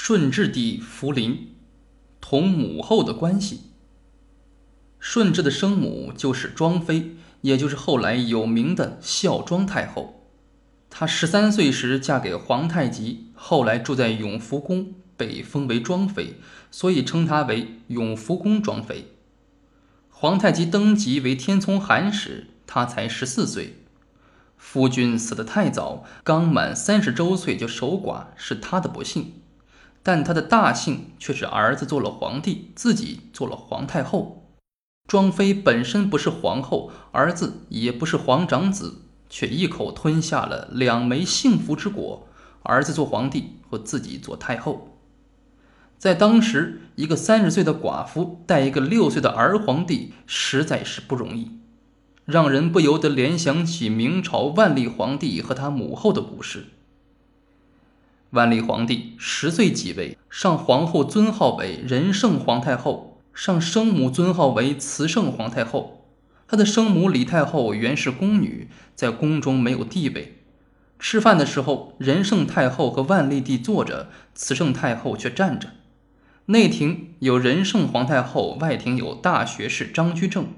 顺治帝福临同母后的关系。顺治的生母就是庄妃，也就是后来有名的孝庄太后。她十三岁时嫁给皇太极，后来住在永福宫，被封为庄妃，所以称她为永福宫庄妃。皇太极登基为天聪汗时，她才十四岁。夫君死得太早，刚满三十周岁就守寡，是他的不幸。但他的大幸却是儿子做了皇帝，自己做了皇太后。庄妃本身不是皇后，儿子也不是皇长子，却一口吞下了两枚幸福之果：儿子做皇帝和自己做太后。在当时，一个三十岁的寡妇带一个六岁的儿皇帝，实在是不容易，让人不由得联想起明朝万历皇帝和他母后的故事。万历皇帝十岁即位，上皇后尊号为仁圣皇太后，上生母尊号为慈圣皇太后。他的生母李太后原是宫女，在宫中没有地位。吃饭的时候，仁圣太后和万历帝坐着，慈圣太后却站着。内廷有仁圣皇太后，外廷有大学士张居正。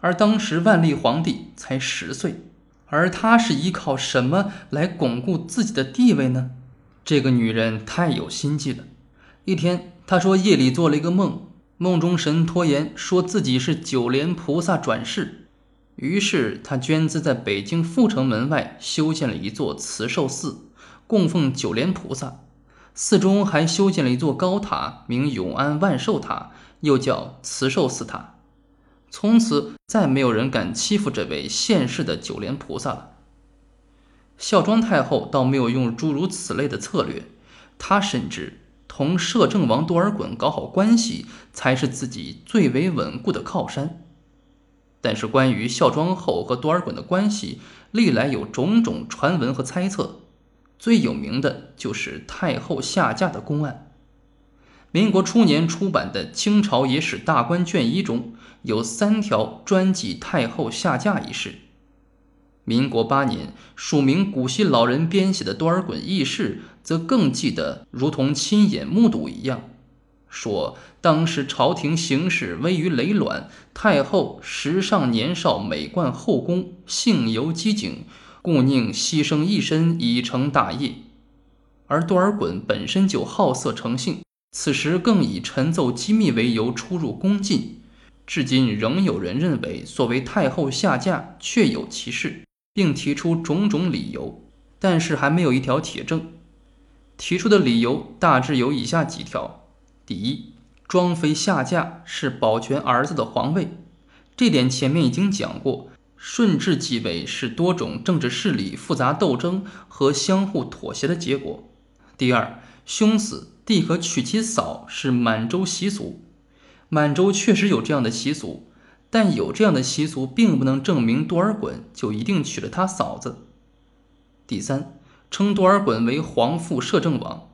而当时万历皇帝才十岁，而他是依靠什么来巩固自己的地位呢？这个女人太有心计了。一天，她说夜里做了一个梦，梦中神拖延，说自己是九莲菩萨转世。于是她捐资在北京阜成门外修建了一座慈寿寺，供奉九莲菩萨。寺中还修建了一座高塔，名永安万寿塔，又叫慈寿寺塔。从此，再没有人敢欺负这位现世的九莲菩萨了。孝庄太后倒没有用诸如此类的策略，她甚至同摄政王多尔衮搞好关系，才是自己最为稳固的靠山。但是，关于孝庄后和多尔衮的关系，历来有种种传闻和猜测。最有名的就是太后下嫁的公案。民国初年出版的《清朝野史大观卷一》中有三条专记太后下嫁一事。民国八年，署名古稀老人编写的多尔衮轶事，则更记得如同亲眼目睹一样，说当时朝廷形势危于累卵，太后时尚年少，美冠后宫，性尤机警，故宁牺牲一身以成大业。而多尔衮本身就好色成性，此时更以陈奏机密为由出入宫禁，至今仍有人认为所谓太后下嫁确有其事。并提出种种理由，但是还没有一条铁证。提出的理由大致有以下几条：第一，庄妃下嫁是保全儿子的皇位，这点前面已经讲过。顺治继位是多种政治势力复杂斗争和相互妥协的结果。第二，兄死弟可娶其嫂是满洲习俗，满洲确实有这样的习俗。但有这样的习俗，并不能证明多尔衮就一定娶了他嫂子。第三，称多尔衮为皇父摄政王，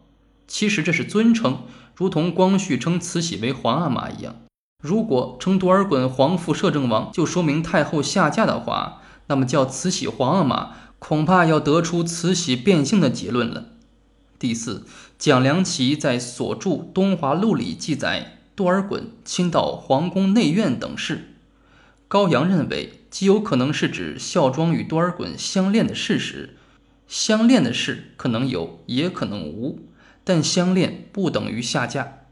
其实这是尊称，如同光绪称慈禧为皇阿玛一样。如果称多尔衮皇父摄政王，就说明太后下嫁的话，那么叫慈禧皇阿玛，恐怕要得出慈禧变性的结论了。第四，蒋良奇在所著《东华录》里记载多尔衮亲到皇宫内院等事。高阳认为，极有可能是指孝庄与多尔衮相恋的事实。相恋的事可能有，也可能无，但相恋不等于下嫁。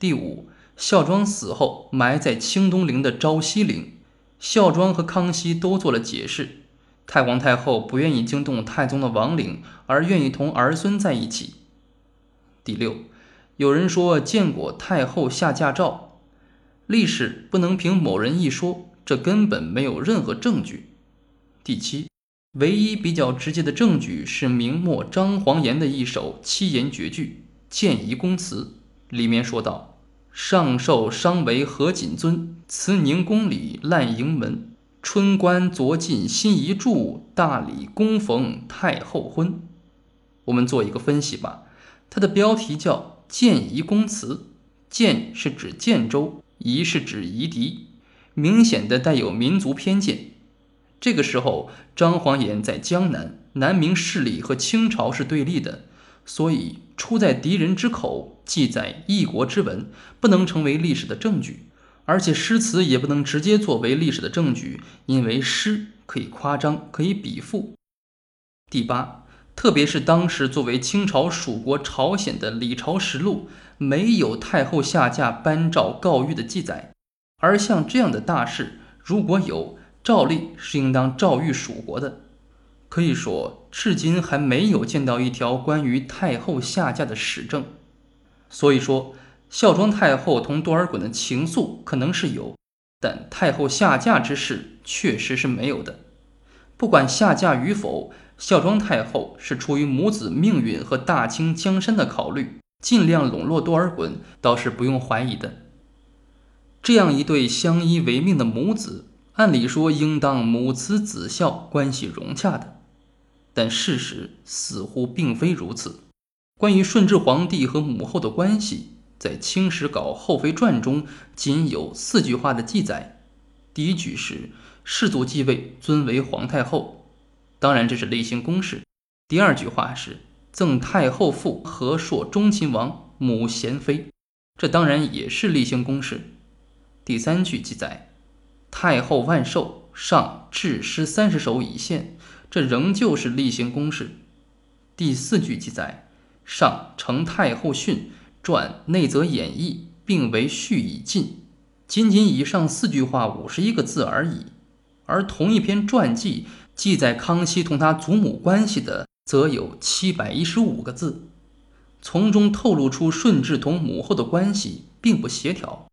第五，孝庄死后埋在清东陵的昭西陵，孝庄和康熙都做了解释。太皇太后不愿意惊动太宗的亡灵，而愿意同儿孙在一起。第六，有人说见过太后下嫁照。历史不能凭某人一说，这根本没有任何证据。第七，唯一比较直接的证据是明末张煌言的一首七言绝句《谏仪公词》，里面说道：“上寿伤为何锦尊，慈宁宫里烂营门。春官昨进新一柱，大礼恭逢太后婚。”我们做一个分析吧，它的标题叫《谏仪公词》，谏是指建州。夷是指夷狄，明显的带有民族偏见。这个时候，张煌言在江南，南明势力和清朝是对立的，所以出在敌人之口，记载异国之文，不能成为历史的证据。而且诗词也不能直接作为历史的证据，因为诗可以夸张，可以比附。第八，特别是当时作为清朝属国朝鲜的《李朝实录》，没有太后下嫁颁诏告谕的记载。而像这样的大事，如果有，照例是应当诏谕蜀国的。可以说，至今还没有见到一条关于太后下嫁的史证。所以说。孝庄太后同多尔衮的情愫可能是有，但太后下嫁之事确实是没有的。不管下嫁与否，孝庄太后是出于母子命运和大清江山的考虑，尽量笼络多尔衮，倒是不用怀疑的。这样一对相依为命的母子，按理说应当母慈子孝，关系融洽的，但事实似乎并非如此。关于顺治皇帝和母后的关系。在《清史稿·后妃传》中，仅有四句话的记载。第一句是“世祖继位，尊为皇太后”，当然这是例行公事。第二句话是“赠太后父和硕忠亲王，母贤妃”，这当然也是例行公事。第三句记载“太后万寿，上制诗三十首以献”，这仍旧是例行公事。第四句记载“上承太后训”。传内则演义，并为序已尽，仅仅以上四句话五十一个字而已。而同一篇传记记载康熙同他祖母关系的，则有七百一十五个字，从中透露出顺治同母后的关系并不协调。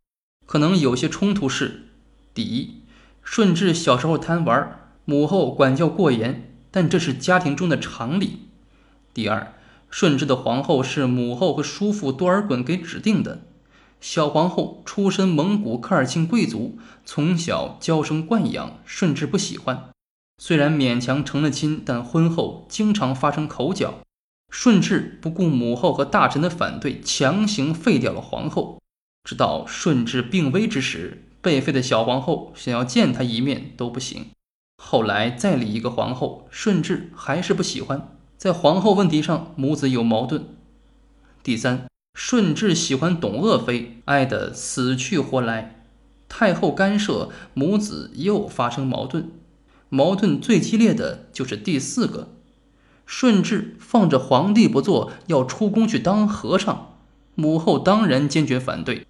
可能有些冲突是：第一，顺治小时候贪玩，母后管教过严，但这是家庭中的常理；第二。顺治的皇后是母后和叔父多尔衮给指定的。小皇后出身蒙古科尔沁贵族，从小娇生惯养，顺治不喜欢。虽然勉强成了亲，但婚后经常发生口角。顺治不顾母后和大臣的反对，强行废掉了皇后。直到顺治病危之时，被废的小皇后想要见他一面都不行。后来再立一个皇后，顺治还是不喜欢。在皇后问题上，母子有矛盾。第三，顺治喜欢董鄂妃，爱得死去活来，太后干涉，母子又发生矛盾。矛盾最激烈的就是第四个，顺治放着皇帝不做，要出宫去当和尚，母后当然坚决反对。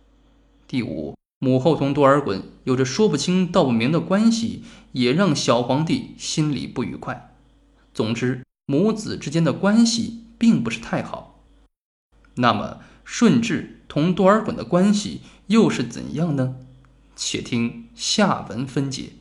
第五，母后同多尔衮有着说不清道不明的关系，也让小皇帝心里不愉快。总之。母子之间的关系并不是太好，那么顺治同多尔衮的关系又是怎样呢？且听下文分解。